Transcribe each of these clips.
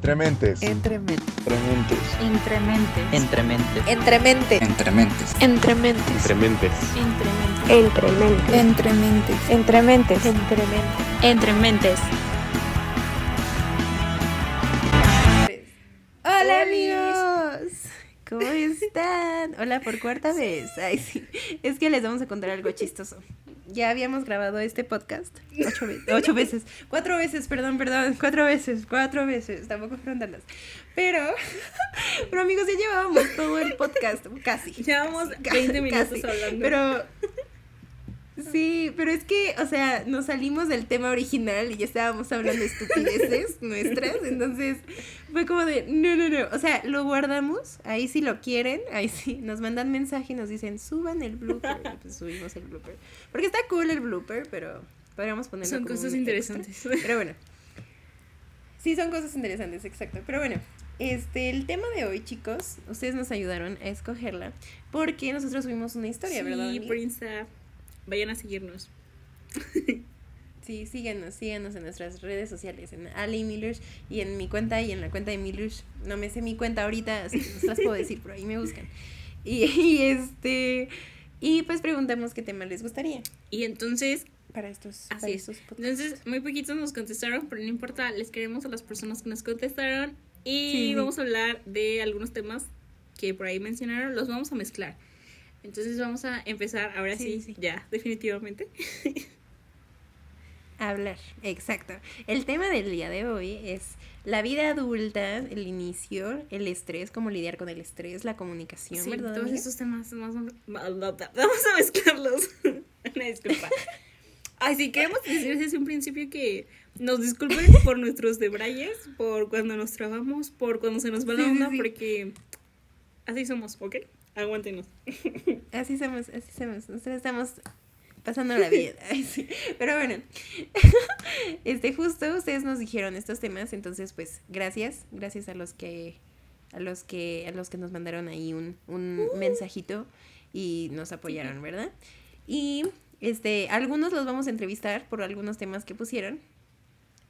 Entrementes. Entrementes. Entrementes. Entrementes. Entremente. Entrementes. Entrementes. Entrementes. Entrementes. Entrementes. Entrementes. Entrementes. Entrementes. Hola amigos. ¿Cómo están? Hola por cuarta vez. Ay, sí. Es que les vamos a contar algo chistoso. Ya habíamos grabado este podcast ocho, ve- ocho veces. Cuatro veces, perdón, perdón. Cuatro veces, cuatro veces. Tampoco fueron tantas. Pero, pero amigos, ya llevábamos todo el podcast, casi. Llevamos Ca- 20 minutos casi. hablando. Pero. Sí, pero es que, o sea, nos salimos del tema original y ya estábamos hablando de estupideces nuestras. Entonces, fue como de, no, no, no. O sea, lo guardamos. Ahí si lo quieren. Ahí sí. Nos mandan mensaje y nos dicen, suban el blooper. Y pues subimos el blooper. Porque está cool el blooper, pero podríamos ponerlo Son como cosas interesantes. extra. Pero bueno. Sí, son cosas interesantes, exacto. Pero bueno, este, el tema de hoy, chicos, ustedes nos ayudaron a escogerla porque nosotros subimos una historia, ¿verdad? Sí, por Insta. Vayan a seguirnos. Sí, síganos, síganos en nuestras redes sociales, en Ali Millers y en mi cuenta y en la cuenta de Millers. No me sé mi cuenta ahorita, así que no se las puedo decir, pero ahí me buscan. Y, y este, y pues preguntamos qué tema les gustaría Y entonces, para estos, Así para es. estos entonces muy poquitos nos contestaron, pero no importa, les queremos a las personas que nos contestaron. Y Sí, sí. vamos a hablar de algunos temas que por ahí mencionaron, los vamos a mezclar. Entonces vamos a empezar ahora Sí, sí, sí. ya, definitivamente. Hablar, exacto. El tema del día de hoy es la vida adulta, el inicio, el estrés, cómo lidiar con el estrés, la comunicación, Sí, ¿verdad? todos amiga? estos temas más- vamos a mezclarlos. Una disculpa. Ay, sí, queremos decir desde un principio que nos disculpen por nuestros debrayes, por cuando nos trabamos, por cuando se nos va la onda, porque así somos, ¿ok? Aguántenos. Así somos, así somos. Nosotros estamos pasando la vida. Ay, sí. Pero bueno, este justo ustedes nos dijeron estos temas, entonces pues gracias, gracias a los que a los que a los que nos mandaron ahí un, un mensajito y nos apoyaron, ¿verdad? Y este algunos los vamos a entrevistar por algunos temas que pusieron.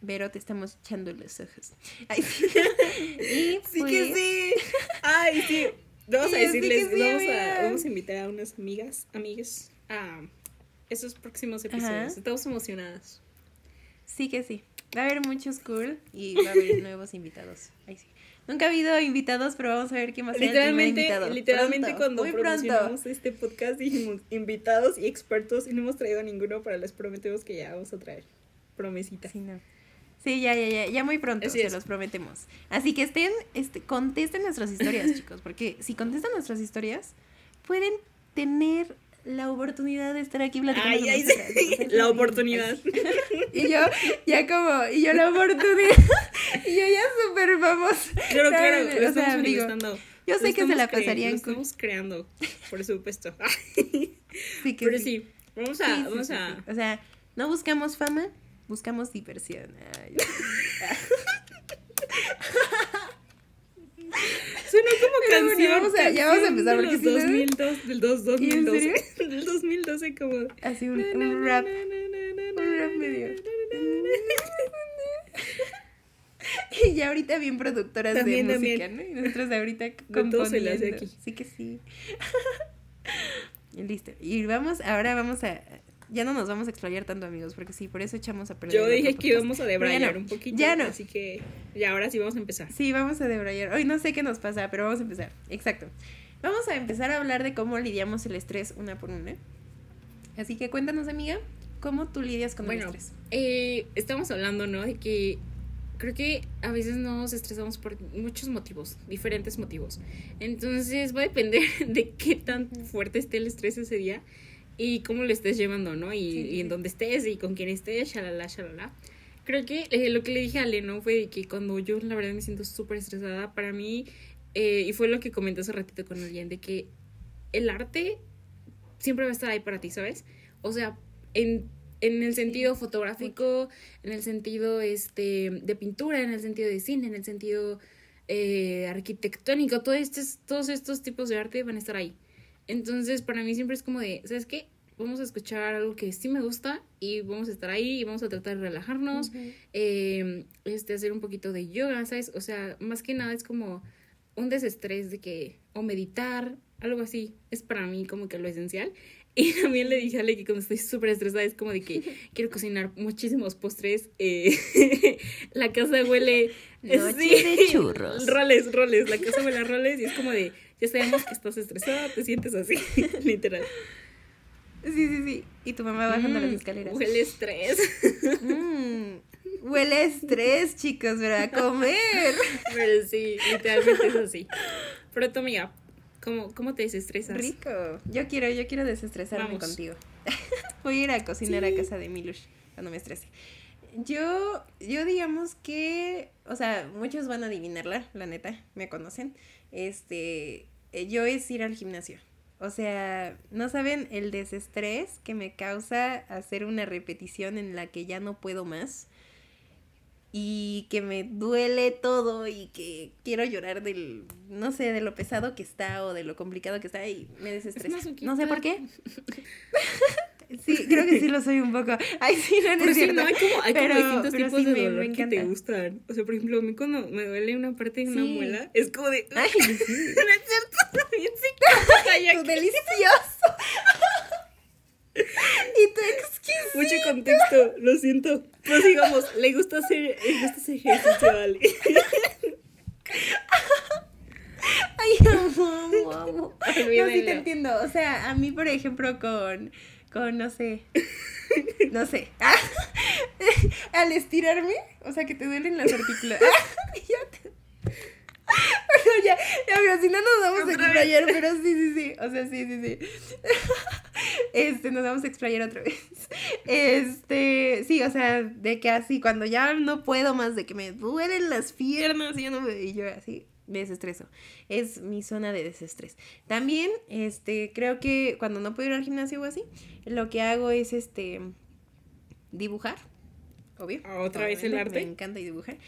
Pero te estamos echando los ojos. Ay, sí. Y Sí que pues, sí. Ay, sí. Vamos a decirles, sí, vamos, a, vamos a invitar a unas amigas, amigues, a esos próximos episodios. Ajá. Estamos emocionadas. Sí que sí. Va a haber muchos cool y va a haber nuevos invitados. Sí. Nunca ha habido invitados, pero vamos a ver el primer Literalmente, invitado. literalmente Pronto, cuando muy promocionamos pronto. este podcast dijimos invitados y expertos y no hemos traído ninguno, pero les prometemos que ya vamos a traer. Promesita. Sí, no. Sí, ya, ya, ya, ya muy pronto, Así se es. los prometemos. Así que estén, este, contesten nuestras historias, chicos, porque si contestan nuestras historias, pueden tener la oportunidad de estar aquí platicando Ay, con ay, nosotras. sí. Entonces, La oportunidad. Y yo, ya como, y yo la oportunidad, y yo ya súper famosa. Claro, claro, lo O sea, estamos digo, manifestando. Yo sé que se la pasarían Lo estamos creando, por supuesto. Sí que Pero sí. sí, vamos a, Sí, vamos a. O sea, no buscamos fama, buscamos diversión. Ay, Suena como canción. vamos a- ya vamos a empezar, porque si no- 2002, del dos- ¿Y en 2012. serio? Del 2012 como... así un, un rap. Un rap medio. Y ya ahorita bien productoras También, de también. música, ¿no? Y nosotros ahorita todo se le hace componiendo. aquí. Sí que sí. Listo. Y vamos, ahora vamos a... Ya no nos vamos a explayar tanto, amigos, porque sí, por eso echamos a perder. Yo dije que íbamos a debrayar no, un poquito. Ya no. Así que ya ahora sí vamos a empezar. Sí, vamos a debrayar. Hoy no sé qué nos pasa, pero vamos a empezar. Exacto. Vamos a empezar a hablar de cómo lidiamos el estrés una por una. Así que cuéntanos, amiga, cómo tú lidias con Bueno, el estrés. eh, estamos hablando, ¿no? De que creo que a veces nos estresamos por muchos motivos, diferentes motivos. Entonces va a depender de qué tan fuerte esté el estrés ese día y cómo lo estés llevando, ¿no? Y, Sí, sí, y en sí. dónde estés y con quién estés, shalala, shalala. Creo que eh, lo que le dije a Ale, ¿no? Fue de que cuando yo la verdad me siento súper estresada, para mí, eh, y fue lo que comenté hace ratito con alguien, de que el arte siempre va a estar ahí para ti, ¿sabes? O sea, en, en el sentido fotográfico, en el sentido este, de pintura, en el sentido de cine, en el sentido eh, arquitectónico, todo estos, todos estos tipos de arte van a estar ahí. Entonces, para mí siempre es como de, ¿sabes qué? vamos a escuchar algo que sí me gusta y vamos a estar ahí y vamos a tratar de relajarnos, eh, este, hacer un poquito de yoga, ¿sabes? O sea, más que nada es como un desestrés de que, o meditar, algo así, es para mí como que lo esencial. Y también le dije a Ale que cuando estoy súper estresada es como de que quiero cocinar muchísimos postres. eh, la casa huele... Noche sí, de churros. Roles, roles. La casa huele a roles y es como de, ya sabemos que estás estresada, te sientes así, literal. Sí, sí, sí. Y tu mamá bajando las Mm, escaleras. Huele estrés. Mm, huele estrés, chicos, ¿verdad? Comer. Pero sí, literalmente es así. Pero tu amiga, ¿cómo, cómo te desestresas? Rico. Yo quiero, yo quiero desestresarme Vamos. contigo. Voy a ir a cocinar Sí. a casa de Milush cuando me estrese. Yo, yo digamos que, o sea, muchos van a adivinarla, la neta, me conocen. Este, eh, yo es ir al gimnasio. O sea, no saben el desestrés que me causa hacer una repetición en la que ya no puedo más y que me duele todo y que quiero llorar del, no sé, de lo pesado que está o de lo complicado que está y me desestresa. No sé por qué. Sí, creo que sí lo soy un poco. Ay, sí, no, no es sí, cierto. no, hay como, hay como Pero- distintos pero tipos sí de dolor me que te gustan. O sea, por ejemplo, a mí cuando me duele una parte de una Sí. muela, es como de... Ay, sí. no es cierto, bien que- delicioso. y tu excuse. Mucho lo siento. Pues digamos, le gusta hacer, le gusta hacer ejercicio, vale. Ay, amo, amo, amo. No, sí te entiendo. O sea, a mí, por ejemplo, con, con no sé, no sé, al estirarme, o sea, que te duelen las articulaciones. ya te... Bueno, ya, ya, pero si no nos vamos a explayar, pero sí, sí, sí, o sea, sí, sí, sí. Este, nos vamos a explayar otra vez. Este, sí, o sea, de que así, cuando ya no puedo más, de que me duelen las piernas y, ya no me- y yo así, me desestreso. Es mi zona de desestrés. También, este, creo que cuando no puedo ir al gimnasio o así, lo que hago es, este, dibujar, obvio. Ah, ¿otra vez el arte? Me encanta dibujar.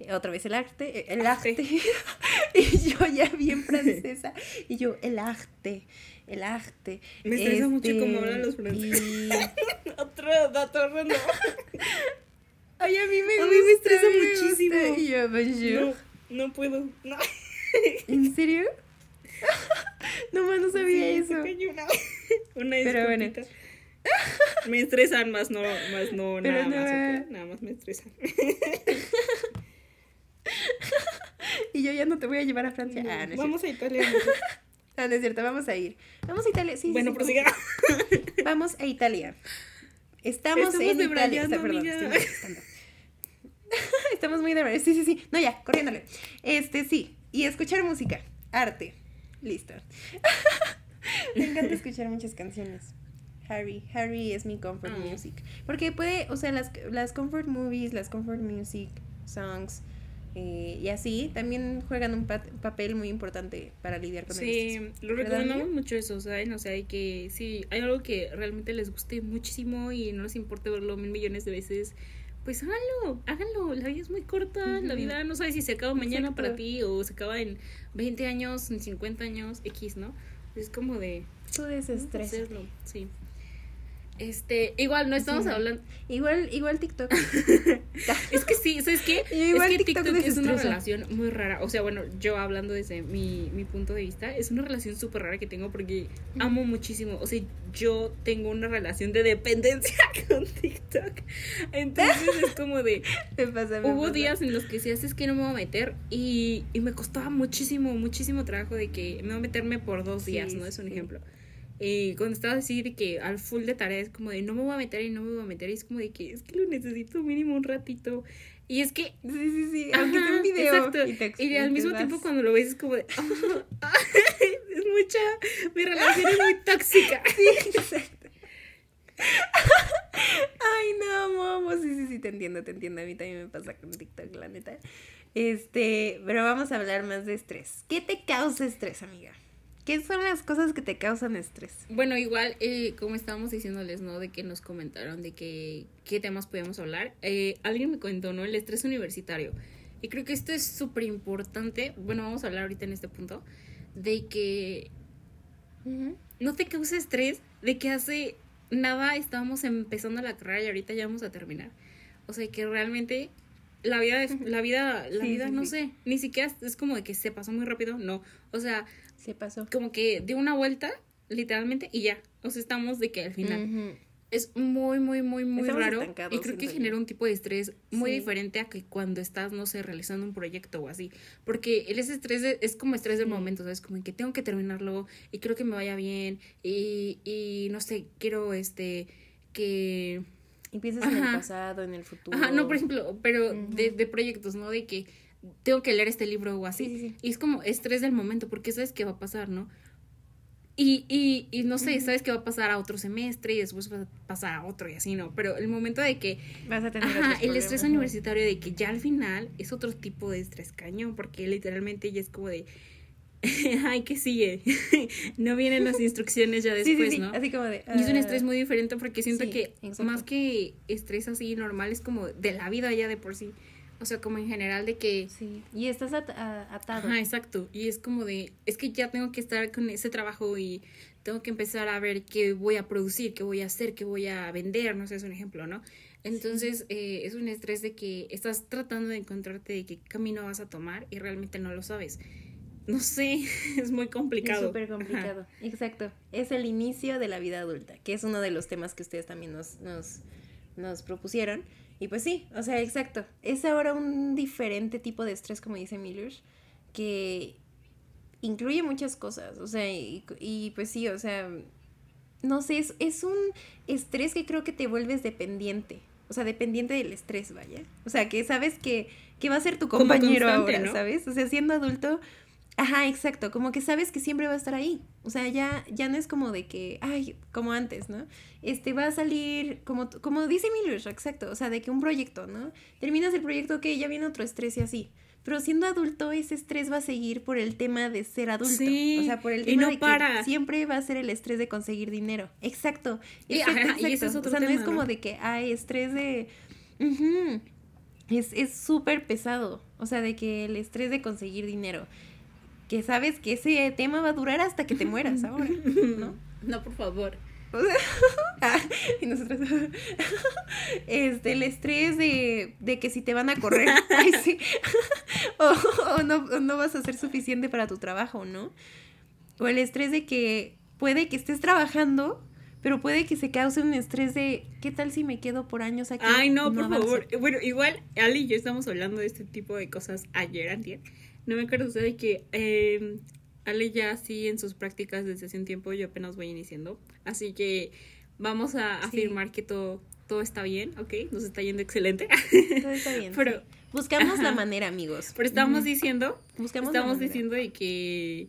Eh, Otra vez el arte, eh, el Arte. arte. y yo ya bien francesa. Y yo, el arte, el arte. Me estresa mucho Este, cómo hablan los franceses. y- Otro dato random. Ay, a mí me A gusta. mí me estresa muchísimo. Y yo, bonjour. No, no puedo. No. ¿En serio? no más no sabía Sí, eso. se una, una Pero bueno. Me estresan más, no, más no, Pero nada no, más, eh. ¿ok? Nada más me estresan. Y yo ya no te voy a llevar a Francia. Ah, no Vamos a Italia. Cierto. Ah, no es cierto, vamos a ir. Vamos a Italia, sí. bueno, sí, prosiga. Vamos a Italia. Estamos, Estamos en Italia. Está- perdón, estoy. Estamos muy de Sí, sí, sí. No, ya, corriéndole. Este, sí. Y escuchar música. Arte. Listo. Me encanta escuchar muchas canciones. Harry. Harry es mi comfort Ah. music. Porque puede, o sea, las, las comfort movies, las comfort music, songs eh, y así también juegan un pa- papel muy importante para lidiar con el estrés. Sí, lo ¿Verdad, recomendamos mucho eso, ¿saben? O sea, hay que, si hay algo que realmente les guste muchísimo y no les importe verlo mil millones de veces, pues háganlo, háganlo. La vida es muy corta, la vida no sabes si se acaba mañana para ti o se acaba en 20 años, en 50 años, X, ¿no? Es como de Tú desestrés. hacerlo, sí. Este, igual no estamos Sí. hablando. Igual, igual TikTok. Es que sí, ¿sabes qué? Igual es que TikTok TikTok, es una relación muy rara. O sea, bueno, yo hablando desde mi, mi punto de vista, es una relación súper rara que tengo porque amo muchísimo. O sea, yo tengo una relación de dependencia con TikTok. Entonces es como de. Me pasa, me Hubo pasa. días en los que decías es que no me voy a meter y, y me costaba muchísimo, muchísimo trabajo de que me voy a meterme por dos Sí, días, ¿no? Es un sí. ejemplo. Y cuando estaba así de que al full de tareas, como de no me voy a meter y no me voy a meter, y es como de que es que lo necesito mínimo un ratito. Y es que. Sí, sí, sí. Aunque sea Ajá, un video. exacto. Y, te Y al mismo vas. tiempo cuando lo ves es como de. "Ah, es mucha. Mi relación es muy tóxica. Sí, exacto. Ay, no, amo. Sí, sí, sí, te entiendo, te entiendo. A mí también me pasa con TikTok, la neta. Este, pero vamos a hablar más de estrés. ¿Qué te causa estrés, amiga? ¿Qué son las cosas que te causan estrés? Bueno, igual, eh, como estábamos diciéndoles, ¿no? De que nos comentaron de que qué temas podíamos hablar. Eh, alguien me comentó, ¿no? El estrés universitario. Y creo que esto es súper importante. Bueno, vamos a hablar ahorita en este punto. De que no te causa estrés de que hace nada estábamos empezando la carrera y ahorita ya vamos a terminar. O sea, que realmente la vida, es, la vida, la Sí, vida, sí, no sí. sé, ni siquiera es como de que se pasó muy rápido, no. O sea, Se pasó. como que dio una vuelta, literalmente, y ya. O sea, estamos de que al final. Es muy, muy, muy, muy Estamos raro. Y creo que siento genera yo. un tipo de estrés muy Sí. diferente a que cuando estás, no sé, realizando un proyecto o así. Porque el ese estrés de- es como estrés del Sí. momento, ¿sabes? Como que tengo que terminarlo y quiero que me vaya bien. Y, y no sé, quiero este que. Y piensas en el pasado, en el futuro. Ajá, no, por ejemplo, pero de, de proyectos, ¿no? De que tengo que leer este libro o así. Sí, sí, sí. Y es como estrés del momento, porque sabes qué va a pasar, ¿no? Y, y, y no sé, Ujú. sabes que va a pasar a otro semestre y después va a pasar a otro y así, ¿no? Pero el momento de que, Vas a tener ajá, el estrés ajá. universitario de que ya al final es otro tipo de estrés cañón, porque literalmente ya es como de, ay, ¿qué sigue? no vienen las instrucciones ya Sí, sí, después, sí, ¿no? Así como de. Y es un ah, estrés muy diferente porque siento sí, que exacto. más que estrés así normal es como de la vida ya de por sí. O sea, como en general de que... Sí. Y estás at- atado. Ajá, exacto. Y es como de, es que ya tengo que estar con ese trabajo y tengo que empezar a ver qué voy a producir, qué voy a hacer, qué voy a vender, no sé, es un ejemplo, ¿no? Entonces eh, es un estrés de que estás tratando de encontrarte de qué camino vas a tomar y realmente no lo sabes. No sé, es muy Es complicado. súper complicado. Exacto. Es el inicio de la vida adulta, que es uno de los temas que ustedes también nos, nos, nos propusieron. Y pues sí, o sea, exacto. Es ahora un diferente tipo de estrés, como dice Miller, que incluye muchas cosas. O sea, y, y pues sí, o sea, no sé, es, es un estrés que creo que te vuelves dependiente. O sea, dependiente del estrés, vaya. O sea, que sabes que, que va a ser tu compañero ahora, ¿no? ¿sabes? O sea, siendo adulto, Ajá, exacto, como que sabes que siempre va a estar ahí. O sea, ya, ya no es como de que, ay, como antes, ¿no? Este va a salir, como, como dice Miller, exacto, o sea, de que un proyecto, ¿no? Terminas el proyecto, ok, ya viene otro estrés y así. Pero siendo adulto, ese estrés va a seguir por el tema de ser adulto. Sí, o sea, por el tema no de que para. siempre va a ser el estrés de conseguir dinero. Exacto. Y, exacto, ajá, y ese exacto. es otro o sea, no es como ¿no? de que hay estrés de. Es súper pesado. O sea, de que el estrés de conseguir dinero. Que sabes que ese tema va a durar hasta que te mueras ahora, ¿no? No, por favor. O sea, ah, y nosotros. Este, el estrés de, de que si te van a correr. ay, sí. o, o no, o no vas a ser suficiente para tu trabajo, ¿no? O el estrés de que puede que estés trabajando, pero puede que se cause un estrés de ¿qué tal si me quedo por años aquí? Ay, no, por avanzo?". favor. Bueno, igual Ali y yo estamos hablando de este tipo de cosas ayer, antier. No me acuerdo usted de que eh, Ale ya sí en sus prácticas desde hace un tiempo, yo apenas voy iniciando. Así que vamos a Sí. afirmar que todo, todo está bien, ¿ok? Nos está yendo excelente. Todo está bien. Pero- sí. Buscamos la manera, amigos. Pero estábamos Ujú. diciendo, Buscamos la estamos diciendo de que,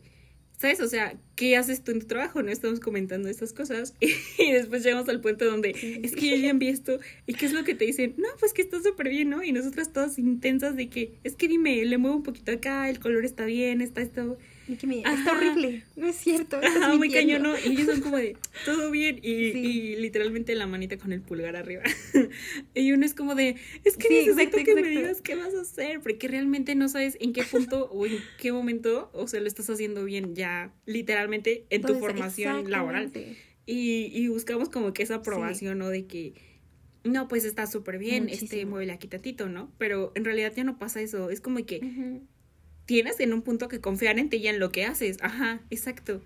¿sabes? O sea, ¿qué haces tú en tu trabajo? No estamos comentando estas cosas y después llegamos al punto donde es que yo ya envié esto y ¿qué es lo que te dicen? No, pues que está súper bien, ¿no? Y nosotras todas intensas de que, es que dime, le muevo un poquito acá, el color está bien, está esto... Y que me- Ajá. está horrible. No es cierto. Ajá, muy cañón, ¿no? Y ellos son como de, todo bien, y, Sí. y literalmente la manita con el pulgar arriba. y uno es como de, es que Sí, necesito exacto, que me digas qué vas a hacer, porque realmente no sabes en qué punto o en qué momento, o sea, lo estás haciendo bien ya, literalmente, en tu formación laboral. Y, y buscamos como que esa aprobación, ¿no? De que, no, pues está súper bien, este, Muchísimo. muévele aquí tantito, ¿no? Pero en realidad ya no pasa eso, es como que. Tienes en un punto que confiar en ti y en lo que haces. Ajá, exacto.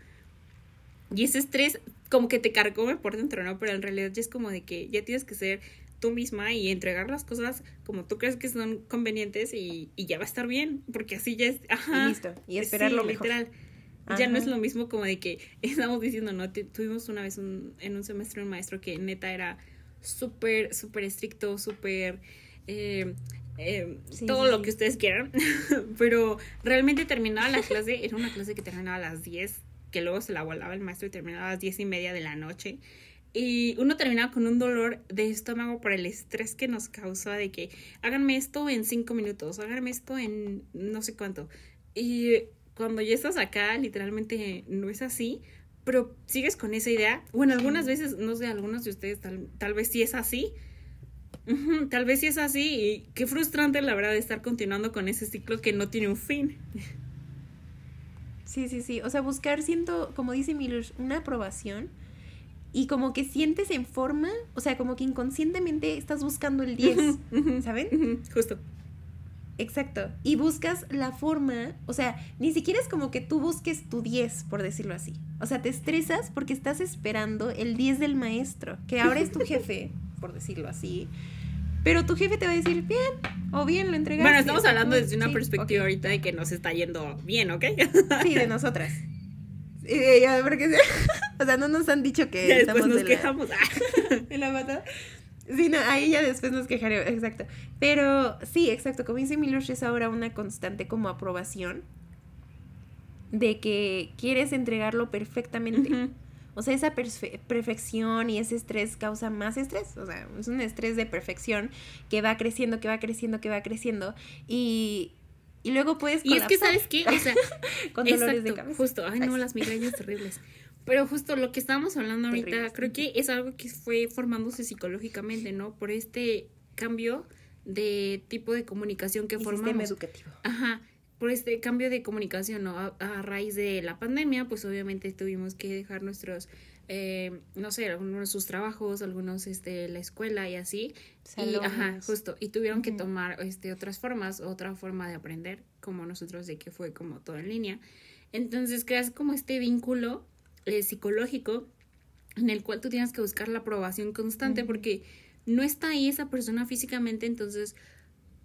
Y ese estrés como que te carcome por dentro, ¿no? Pero en realidad ya es como de que ya tienes que ser tú misma y entregar las cosas como tú crees que son convenientes y, y ya va a estar bien, porque así ya es, ajá. Y listo. Y esperar Sí, lo mejor. literal. Ya no es lo mismo como de que estamos diciendo, ¿no? Tu- tuvimos una vez un- en un semestre un maestro que neta era súper, súper estricto, súper... eh, eh, Sí, todo sí, lo sí. que ustedes quieran, pero realmente terminaba la clase, era una clase que terminaba a las 10, que luego se la volaba el maestro y terminaba a las 10 y media de la noche. Y uno terminaba con un dolor de estómago por el estrés que nos causaba de que háganme esto en cinco minutos, háganme esto en no sé cuánto. Y cuando ya estás acá, literalmente no es así, pero sigues con esa idea. Bueno, algunas veces, no sé, algunos de ustedes tal, tal vez sí es así. Tal vez sí es así y qué frustrante la verdad estar continuando con ese ciclo que no tiene un fin. Sí, sí, sí. O sea, buscar, siento, como dice Miller, una aprobación y como que sientes en forma, o sea, como que inconscientemente estás buscando el 10, ¿saben? Justo. Exacto. Y buscas la forma, o sea, ni siquiera es como que tú busques tu 10, por decirlo así. O sea, te estresas porque estás esperando el 10 del maestro, que ahora es tu jefe, por decirlo así. Pero tu jefe te va a decir, bien, o bien lo entregaste. Bueno, estamos hablando desde una sí, perspectiva ahorita de que nos está yendo bien, ¿ok? Sí, de nosotras. Sí, ya, porque, o sea, no nos han dicho que ya después estamos nos de la- quejamos. Ah. en la pata. Sí, no, ahí ya después nos quejaremos, exacto. Pero sí, exacto, como dice Milosh, es ahora una constante como aprobación de que quieres entregarlo perfectamente. O sea, esa perfe- perfección y ese estrés causa más estrés. O sea, es un estrés de perfección que va creciendo, que va creciendo, que va creciendo. Y, y luego puedes Y es que, ¿sabes qué? O sea, con dolores exacto, de cabeza. justo. Ay, no, las migrañas terribles. Pero justo lo que estábamos hablando ahorita, creo que es algo que fue formándose psicológicamente, ¿no? Por este cambio de tipo de comunicación que y sistema formamos. educativo. Ajá, por este cambio de comunicación, ¿no? A, a raíz de la pandemia, pues obviamente tuvimos que dejar nuestros, eh, no sé, algunos de sus trabajos, algunos, este, la escuela y así. Y, ajá, Salones. justo, y tuvieron que Ujú. tomar, este, otras formas, otra forma de aprender, como nosotros, de que fue como todo en línea. Entonces creas como este vínculo eh, psicológico en el cual tú tienes que buscar la aprobación constante Ujú. porque no está ahí esa persona físicamente, entonces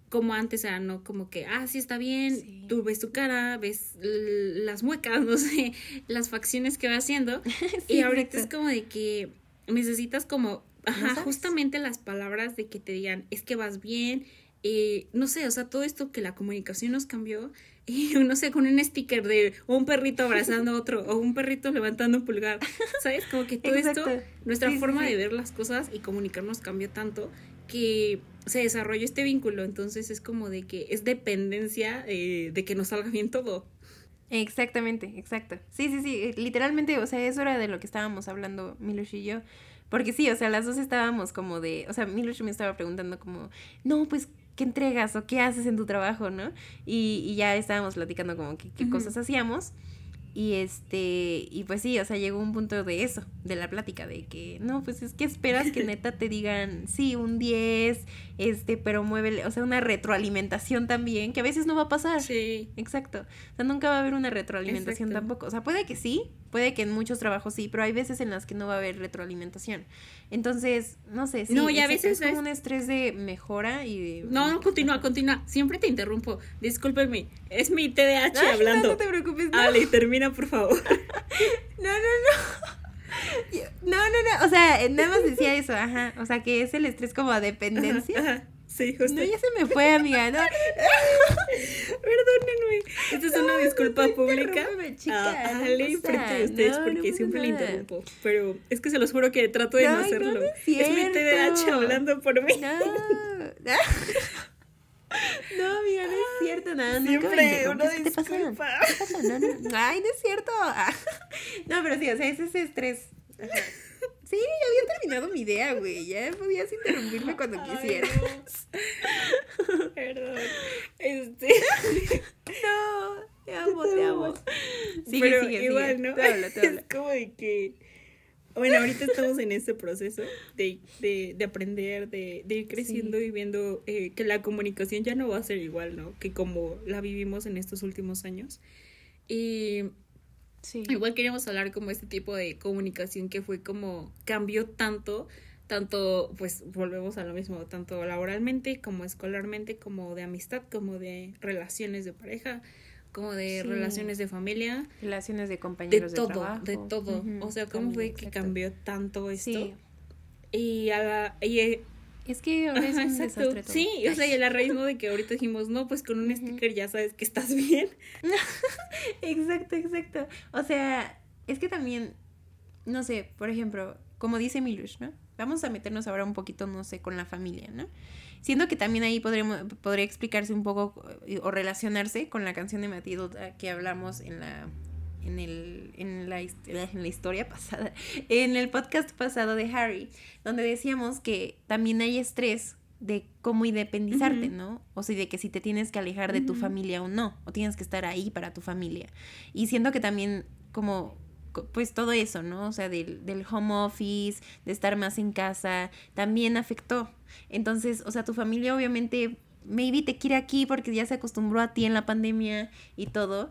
como antes era, ¿no? Como que, ah, sí está bien, Sí. tú ves tu cara, ves las muecas, no sé, las facciones que va haciendo. Sí, y ahorita exacto. es como de que necesitas como, ajá, justamente las palabras de que te digan, es que vas bien, eh, no sé, o sea, todo esto que la comunicación nos cambió, y no sé, con un sticker de un perrito abrazando a otro, o un perrito levantando un pulgar, ¿sabes? Como que todo esto nuestra Sí, forma sí. de ver las cosas y comunicarnos cambió tanto que se desarrolló este vínculo, entonces es como de que es dependencia eh, de que nos salga bien todo. Exactamente, exacto. Sí, sí, sí, eh, literalmente, o sea, eso era de lo que estábamos hablando Milush y yo. Porque sí, o sea, las dos estábamos como de, o sea, Milush me estaba preguntando como, no, pues, ¿qué entregas o qué haces en tu trabajo, no? Y, y ya estábamos platicando como que, qué cosas hacíamos. Y este, y pues sí, o sea, llegó un punto de eso, de la plática, de que, no, pues es que esperas que neta te digan, sí, un 10, este, pero muévele, o sea, una retroalimentación también, que a veces no va a pasar. Sí. Exacto. O sea, nunca va a haber una retroalimentación Exacto. tampoco. O sea, puede que sí, puede que en muchos trabajos sí, pero hay veces en las que no va a haber retroalimentación. Entonces, no sé, sí. No, y a veces es como es- un estrés de mejora y de... No, no, continúa, continúa. Siempre te interrumpo. Discúlpenme. Es mi TDAH Ay, hablando. No, no te preocupes. No, Ale, termina, por favor. no, no, no. No, no, no. O sea, nada más decía eso, ajá. O sea, que es el estrés como a dependencia. Ajá, Sí, justo. No, ya se me fue, amiga. No, Perdónenme. Esta es una disculpa no pública. chica, a no Ale pasa, frente de ustedes no, no porque siempre le interrumpo. Pero es que se los juro que trato de no no, hacerlo. no es es mi. TDAH hablando por mí. No. No, amiga, no es cierto, nada. nunca me Siempre una interrumpes, ¿Qué te pasa? disculpa. ¿Qué pasa? No, no, ay, no es cierto. Ah. No, pero sí, o sea, es ese estrés. Ajá. Sí, ya había terminado mi idea, güey. Ya podías interrumpirme cuando Ay, quisieras. no. Perdón. Este. No, te amo, te amo. Sigue, Pero sigue, igual, sigue. ¿no? Habla. Es como de que. Bueno, ahorita estamos en este proceso de, de, de aprender, de, de ir creciendo Sí. y viendo eh, que la comunicación ya no va a ser igual, ¿no? Que como la vivimos en estos últimos años. Y Sí. Igual queríamos hablar como este tipo de comunicación que fue como cambió tanto, tanto pues volvemos a lo mismo, tanto laboralmente como escolarmente, como de amistad, como de relaciones de pareja, como de Sí. relaciones de familia, Relaciones de compañeros de, todo, trabajo. de todo. O sea, cómo fue que cambió tanto esto. Sí. Y a la, y, Es que ahora es un exacto. desastre todo. Sí, o sea, y a la raíz ¿no? de que ahorita dijimos, no, pues con un sticker ya sabes que estás bien. Exacto, exacto. O sea, es que también, no sé, por ejemplo, como dice Milush, ¿no? Vamos a meternos ahora un poquito, no sé, con la familia, ¿no? Siendo que también ahí podremos, podría explicarse un poco eh, o relacionarse con la canción de Matilda que hablamos en la en el en la, en la historia pasada, en el podcast pasado de Harry, donde decíamos que también hay estrés de cómo independizarte, Ujú. ¿no? O sea, de que si te tienes que alejar de tu Ujú. familia o no, o tienes que estar ahí para tu familia. Y siento que también como pues todo eso, ¿no? O sea, del, del home office, de estar más en casa, también afectó. Entonces, o sea, tu familia obviamente, maybe te quiere aquí porque ya se acostumbró a ti en la pandemia y todo,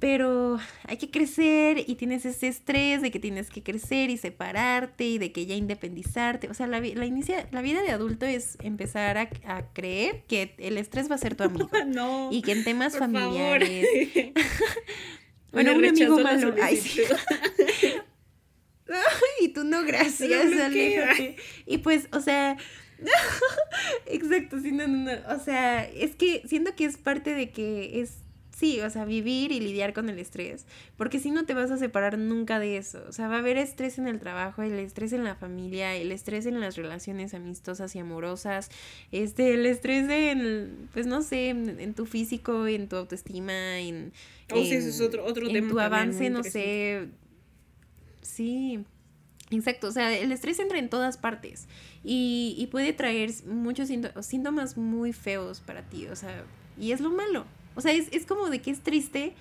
pero hay que crecer y tienes ese estrés de que tienes que crecer y separarte y de que ya independizarte. O sea, la, la, inicia, la vida de adulto es empezar a, a, creer que el estrés va a ser tu amigo. no, y que en temas familiares... bueno, un amigo malo. Ay, sí. y tú no, gracias, aléjate. Y pues, o sea... Exacto, sí, no, no, no. O sea, es que siento que es parte de que es sí, o sea, vivir y lidiar con el estrés, porque si no te vas a separar nunca de eso, o sea, va a haber estrés en el trabajo, el estrés en la familia, el estrés en las relaciones amistosas y amorosas, este, el estrés en, pues no sé, en, tu físico, en tu autoestima, en... Oh, sí, eso es otro, otro en tema. tu avance, no sé, sí. Exacto, o sea, el estrés entra en todas partes y, y puede traer muchos síntomas muy feos para ti, o sea, y es lo malo, o sea, es, es como de que es triste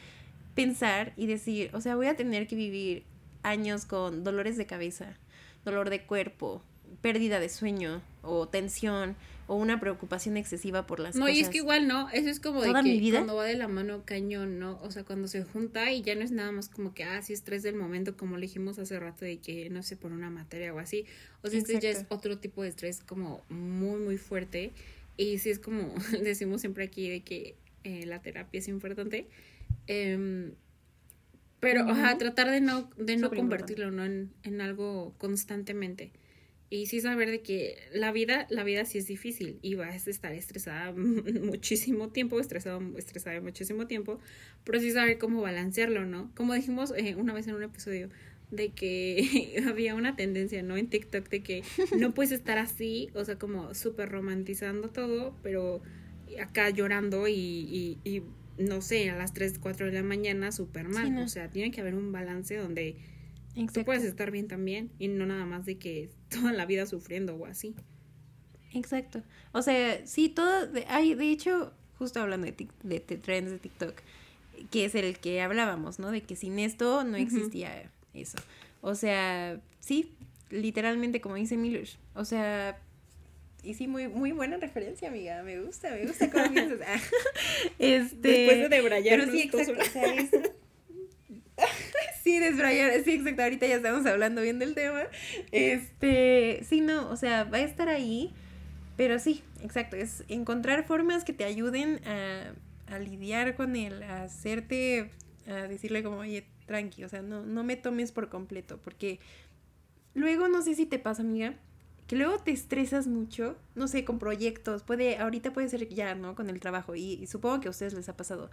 pensar y decir, o sea, voy a tener que vivir años con dolores de cabeza, dolor de cuerpo, pérdida de sueño o tensión o una preocupación excesiva por las no, cosas. No, y es que igual no, eso es como de que cuando va de la mano cañón, ¿no? O sea, cuando se junta y ya no es nada más como que, ah, sí, estrés del momento, como le dijimos hace rato de que, no sé, por una materia o así. O sea, este ya es otro tipo de estrés como muy, muy fuerte. Y sí es como decimos siempre aquí de que eh, la terapia es importante. Eh, pero, uh -huh. tratar de no, de no convertirlo ¿no? En, en, algo constantemente. Y sí saber de que la vida, la vida sí es difícil y vas a estar estresada muchísimo tiempo, estresado, estresada muchísimo tiempo, pero sí saber cómo balancearlo, ¿no? Como dijimos eh, una vez en un episodio, de que había una tendencia, ¿no? En TikTok de que no puedes estar así, o sea, como súper romantizando todo, pero acá llorando y, y, y, no sé, a las 3, 4 de la mañana súper mal. Sí, no. O sea, tiene que haber un balance donde Exacto. tú puedes estar bien también y no nada más de que toda la vida sufriendo o así. Exacto. O sea, sí, todo, de, hay, de hecho, justo hablando de, de, de, trends de TikTok, que es el que hablábamos, ¿no? De que sin esto no existía uh -huh. eso. O sea, sí, literalmente como dice Miller. O sea, y sí, muy, muy buena referencia, amiga. Me gusta, me gusta cómo piensas. este, Después de debrayar. Pero sí, exacto. O sea, es... sí, desbrayar. Sí, exacto. Ahorita ya estamos hablando bien del tema. Este, sí, no, o sea, va a estar ahí. Pero sí, exacto. Es encontrar formas que te ayuden a, a lidiar con él, a hacerte, a decirle como, oye, tranqui, o sea, no, no me tomes por completo. Porque luego, no sé si te pasa, amiga que luego te estresas mucho, no sé, con proyectos, puede, ahorita puede ser ya, ¿no? Con el trabajo, y, y, supongo que a ustedes les ha pasado,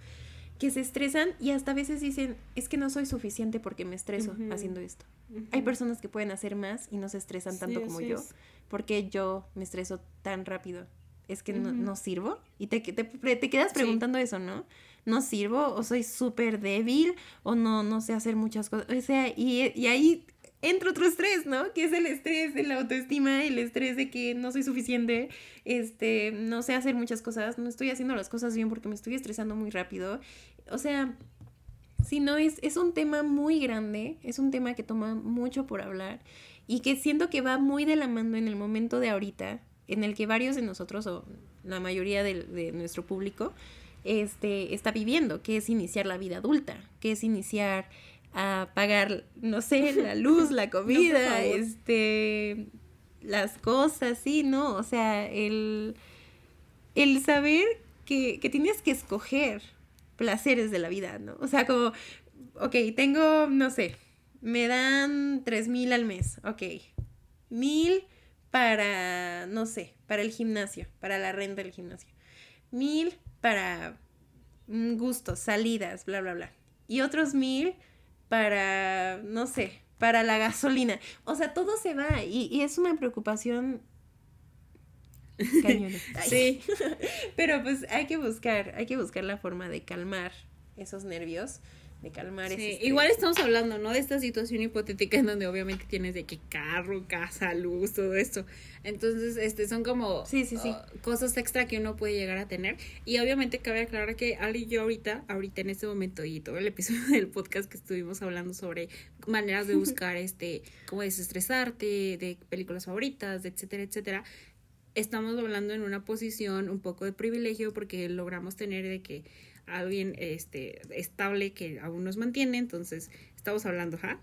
que se estresan y hasta a veces dicen, es que no soy suficiente porque me estreso uh -huh. haciendo esto. Uh -huh. Hay personas que pueden hacer más y no se estresan tanto sí, como yo, es. porque yo me estreso tan rápido. Es que uh -huh. no, no, sirvo y te, te, te quedas preguntando sí. eso, ¿no? no sirvo o soy súper débil o no, no sé hacer muchas cosas. O sea, y, y ahí entra otro estrés, ¿no? Que es el estrés de la autoestima, el estrés de que no soy suficiente, este, no sé hacer muchas cosas, no estoy haciendo las cosas bien porque me estoy estresando muy rápido. O sea, si no, es, es un tema muy grande, es un tema que toma mucho por hablar y que siento que va muy de la mano en el momento de ahorita, en el que varios de nosotros, o la mayoría de, de nuestro público, este, está viviendo, que es iniciar la vida adulta, que es iniciar a pagar, no sé, la luz, la comida, no, este, las cosas, sí, ¿no? O sea, el, el saber que, que tienes que escoger placeres de la vida, ¿no? O sea, como, ok, tengo, no sé, me dan tres mil al mes, ok, mil para, no sé, para el gimnasio, para la renta del gimnasio, mil para gustos, salidas, bla, bla, bla, y otros mil para, no sé, para la gasolina. O sea, todo se va y, y es una preocupación sí. Pero pues hay que buscar, hay que buscar la forma de calmar esos nervios de calmar Sí, ese igual estamos hablando, ¿no? De esta situación hipotética en donde obviamente tienes de que carro, casa, luz, todo esto. Entonces, este, son como Sí, sí, sí. uh, cosas extra que uno puede llegar a tener. Y obviamente cabe aclarar que Ali y yo ahorita, ahorita en este momento y todo el episodio del podcast que estuvimos hablando sobre maneras de buscar, este, cómo desestresarte, de películas favoritas, de etcétera, etcétera. Estamos hablando en una posición un poco de privilegio porque logramos tener de que alguien este estable que aún nos mantiene, entonces estamos hablando, ¿ja?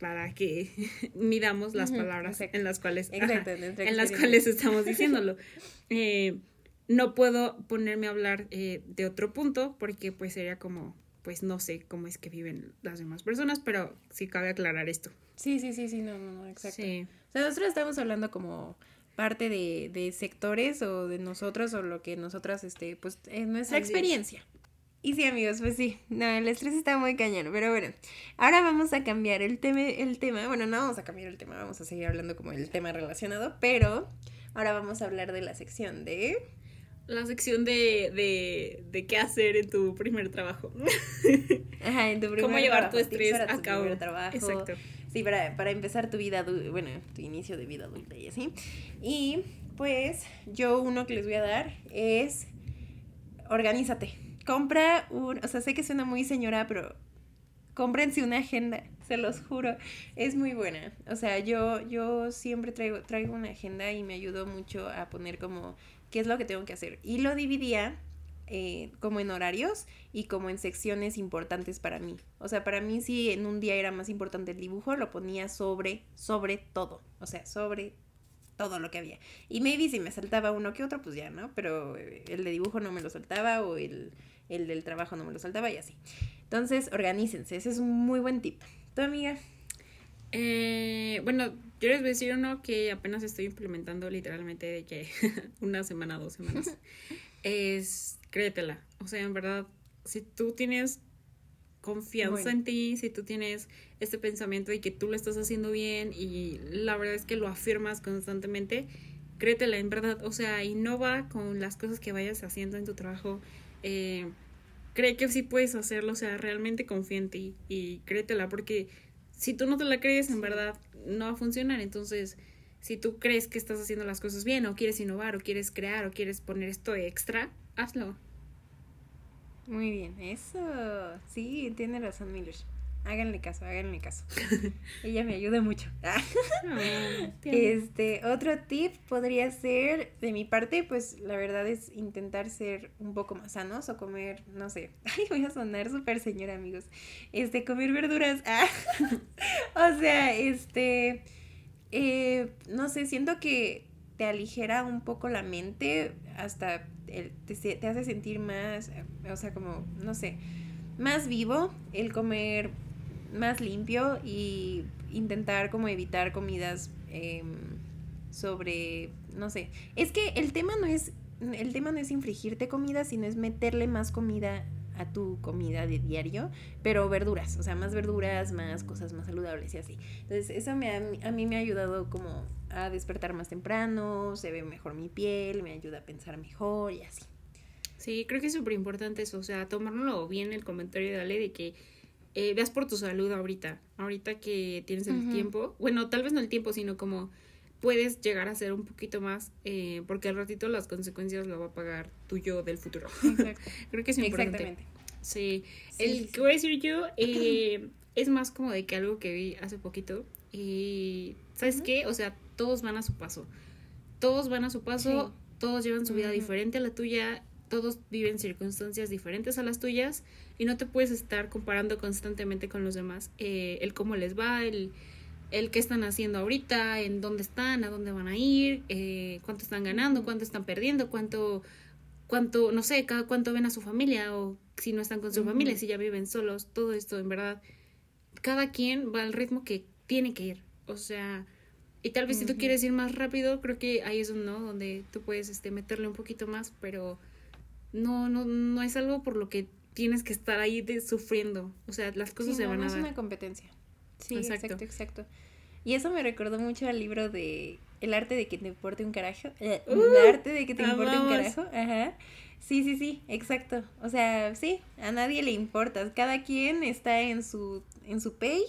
para que midamos las palabras exacto. en las cuales Exacto, en las experiencia. cuales estamos diciéndolo. Eh, no puedo ponerme a hablar eh, de otro punto porque pues sería como pues no sé cómo es que viven las demás personas, pero sí cabe aclarar esto. Sí, sí, sí, sí, no, no, no, exacto. Sí. O sea, nosotros estamos hablando como parte de, de sectores o de nosotros o lo que nosotras, este, pues, en nuestra Así es. Y sí, amigos, pues sí, no, el estrés está muy cañón, pero bueno, ahora vamos a cambiar el tema, el tema, bueno, no vamos a cambiar el tema, vamos a seguir hablando como el tema relacionado, pero ahora vamos a hablar de la sección de... La sección de, de, de qué hacer en tu primer trabajo. Ajá, en tu primer Cómo llevar tu trabajo, estrés para a tu cabo. primer trabajo. Exacto. Sí, para, para empezar tu vida bueno, tu inicio de vida adulta y así. Y pues yo uno que les voy a dar es organízate. Compra un, o sea, sé que suena muy señora, pero cómprense una agenda, se los juro, es muy buena. O sea, yo, yo siempre traigo, traigo una agenda y me ayudó mucho a poner como qué es lo que tengo que hacer. Y lo dividía eh, como en horarios y como en secciones importantes para mí. O sea, para mí si en un día era más importante el dibujo, lo ponía sobre, sobre todo. O sea, sobre todo lo que había. Y maybe si me saltaba uno que otro, pues ya, ¿no? Pero eh, el de dibujo no me lo saltaba o el, el del trabajo no me lo saltaba y así. Entonces, organícense. Ese es un muy buen tip. ¿Tu amiga? Eh, bueno, yo les voy a decir uno que apenas estoy implementando literalmente de que una semana, dos semanas. es créetela. O sea, en verdad, si tú tienes confianza Bueno. en ti, si tú tienes este pensamiento de que tú lo estás haciendo bien y la verdad es que lo afirmas constantemente, créetela, en verdad. O sea, innova con las cosas que vayas haciendo en tu trabajo. Eh, cree que sí puedes hacerlo, o sea, realmente confía en ti y créetela, porque si tú no te la crees, en verdad no va a funcionar. Entonces, si tú crees que estás haciendo las cosas bien, o quieres innovar, o quieres crear, o quieres poner esto extra, hazlo. Muy bien, eso. Sí, tiene razón, Milish. Háganle caso, háganle caso. Ella me ayuda mucho. Este, otro tip podría ser, de mi parte, pues la verdad es intentar ser un poco más sanos o comer, no sé, ay, voy a sonar súper señora, amigos. Este, comer verduras. Ah. o sea, este, eh, no sé, siento que te aligera un poco la mente, hasta te, te hace sentir más, o sea, como, no sé, más vivo el comer más limpio y intentar como evitar comidas em, sobre, no sé, es que el tema no es, el tema no es infligirte comida, sino es meterle más comida a tu comida de diario, pero verduras, o sea, más verduras, más cosas más saludables y así. Entonces, eso me ha- a mí me ha ayudado como a despertar más temprano, se ve mejor mi piel, me ayuda a pensar mejor y así. Sí, creo que es súper importante eso, o sea, tomárnoslo bien el comentario de Ale de que eh, veas por tu salud ahorita, ahorita que tienes el tiempo, bueno, tal vez no el tiempo, sino como puedes llegar a hacer un poquito más, eh, porque al ratito las consecuencias lo va a pagar tu yo del futuro. Exacto. creo que es importante. Exactamente. Sí, Sí, el sí, que voy a decir yo eh, es más como de que algo que vi hace poquito y ¿sabes qué? O sea, todos van a su paso. Todos van a su paso, Sí. todos llevan su vida Ujú. diferente a la tuya, todos viven circunstancias diferentes a las tuyas y no te puedes estar comparando constantemente con los demás. eh, el cómo les va, el, el qué están haciendo ahorita, en dónde están, a dónde van a ir, eh, cuánto están ganando, cuánto están perdiendo, cuánto cuánto, no sé, cada cuánto ven a su familia o si no están con su familia, si ya viven solos, todo esto en verdad, cada quien va al ritmo que tiene que ir, o sea, y tal vez si tú quieres ir más rápido, creo que ahí es ¿no? donde tú puedes este, meterle un poquito más, pero no, no, no es algo por lo que tienes que estar ahí de, sufriendo, o sea, las cosas Sí, se no, van no a es dar. una competencia. Sí, Exacto. exacto, exacto. Y eso me recordó mucho al libro de El arte de que te importe un carajo. eh, Uh, el arte de que te importe un carajo. Ajá. Sí, sí, sí, exacto. O sea, sí, a nadie le importa. Cada quien está en su, en su pay,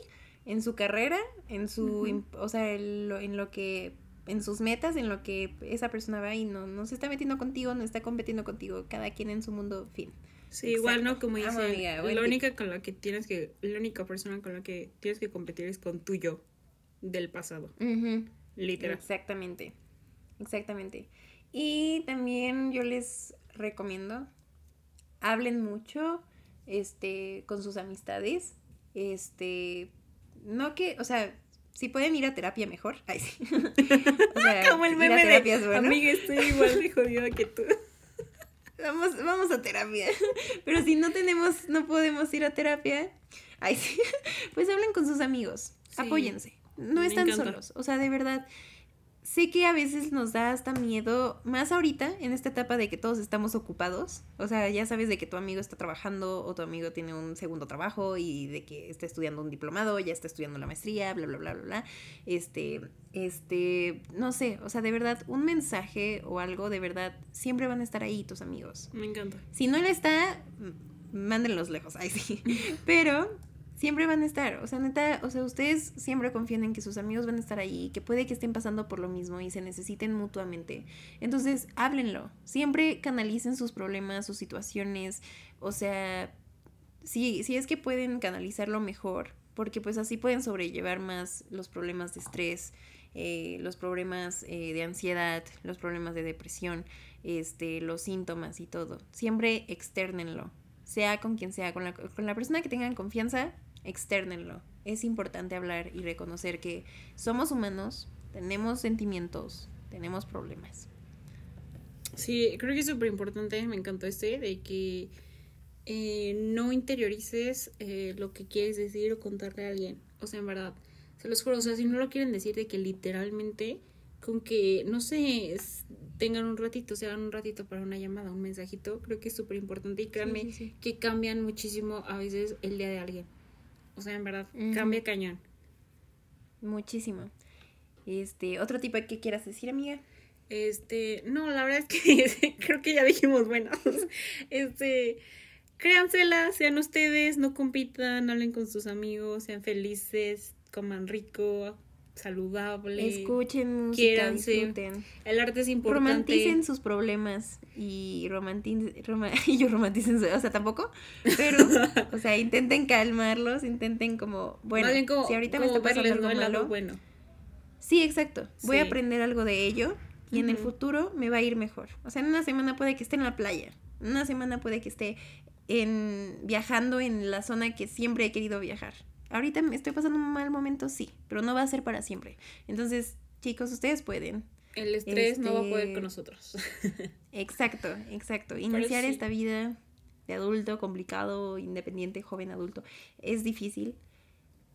en su carrera, en su, o sea, en lo, en lo que, en sus metas, en lo que esa persona va y no, no se está metiendo contigo, no está competiendo contigo. Cada quien en su mundo, fin. Sí, igual, ¿no? Como dice, amiga, la única con la que tienes que, la única persona con la que tienes que competir es con tu yo del pasado, Ujú. literal. Exactamente, exactamente. Y también yo les recomiendo, hablen mucho, este, con sus amistades, este, no que, o sea, si pueden ir a terapia mejor, ay sí. O sea, Como el meme de, bueno. amiga, estoy igual de jodida que tú. Vamos, vamos a terapia. Pero si no tenemos, no podemos ir a terapia, ay sí, pues hablen con sus amigos, Sí, apóyense. No están encanta. solos. O sea, de verdad, sé que a veces nos da hasta miedo, más ahorita, en esta etapa de que todos estamos ocupados. O sea, ya sabes de que tu amigo está trabajando o tu amigo tiene un segundo trabajo y de que está estudiando un diplomado, ya está estudiando la maestría, bla, bla, bla, bla, bla. Este, este, no sé, o sea, de verdad, un mensaje o algo, de verdad, siempre van a estar ahí tus amigos. Me encanta. Si no él está, mándenlos lejos, ay sí. Pero siempre van a estar, o sea, neta, o sea, ustedes siempre confían en que sus amigos van a estar ahí, que puede que estén pasando por lo mismo y se necesiten mutuamente. Entonces, háblenlo. Siempre canalicen sus problemas, sus situaciones, o sea, si, si es que pueden canalizarlo mejor, porque pues así pueden sobrellevar más los problemas de estrés, eh, los problemas eh, de ansiedad, los problemas de depresión, este, los síntomas y todo. Siempre externenlo, sea con quien sea, con la, con la persona que tengan confianza, externenlo. Es importante hablar y reconocer que somos humanos, tenemos sentimientos, tenemos problemas. Sí, creo que es súper importante, me encantó este, de que eh, no interiorices eh, lo que quieres decir o contarle a alguien. O sea, en verdad, se los juro, o sea, si no lo quieren decir, de que literalmente, con que, no sé, es- tengan un ratito, se hagan un ratito para una llamada, un mensajito, creo que es súper importante y créanme Sí, sí, sí. que cambian muchísimo a veces el día de alguien. O sea, en verdad, cambia cañón. Muchísimo. Este, otro tipo que quieras decir, amiga. Este, no, la verdad es que creo que ya dijimos buenas. Este, créansela, sean ustedes, no compitan, hablen con sus amigos, sean felices, coman rico, saludable. Escuchen música, quiéranse. disfruten. El arte es importante. Romanticen sus problemas y romanticen, y yo romanticen, o sea, tampoco, pero, o sea, intenten calmarlos, intenten como, bueno, como, si ahorita me está pasando verles, algo bueno. sí, exacto, voy a aprender algo de ello y en el futuro me va a ir mejor. O sea, en una semana puede que esté en la playa, en una semana puede que esté en viajando en la zona que siempre he querido viajar. Ahorita me estoy pasando un mal momento, sí, pero no va a ser para siempre. Entonces, chicos, ustedes pueden. El estrés no va a poder Este, con nosotros. Exacto, exacto. Iniciar sí. esta vida de adulto, complicado, independiente, joven adulto, es difícil,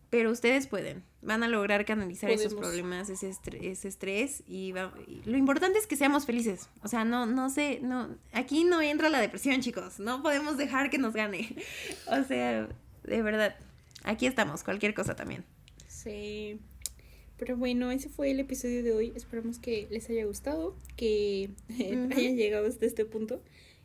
pero ustedes pueden. Van a lograr canalizar esos problemas, ese estrés, ese estrés y, va- y lo importante es que seamos felices. O sea, no, no sé, no, aquí no entra la depresión, chicos. No podemos dejar que nos gane. O sea, de verdad, aquí estamos, cualquier cosa también. Sí. Pero bueno, ese fue el episodio de hoy. Esperamos que les haya gustado, que hayan llegado hasta este punto,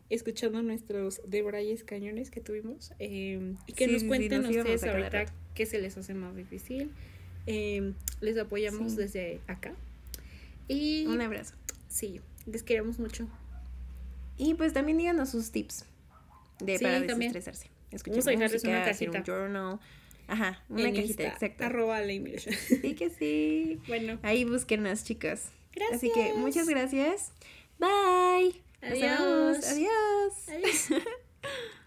escuchando nuestros debrayes cañones que tuvimos. eh, y que Sí, nos sí, sí, cuenten nos íbamos ustedes ahorita qué se les hace más difícil. Eh, les apoyamos Sí. desde acá. Y Un abrazo. sí, les queremos mucho. Y pues también díganos sus tips de Sí, para también. desestresarse. Escuchar Vamos a dejarles una música, hacer un journal. Ajá, una en cajita, Insta, exacto. Arroba la English. Sí que sí. bueno, Ahí búsquenos, chicos. gracias. Así que muchas gracias. Bye. Nos Adiós. Adiós. Adiós.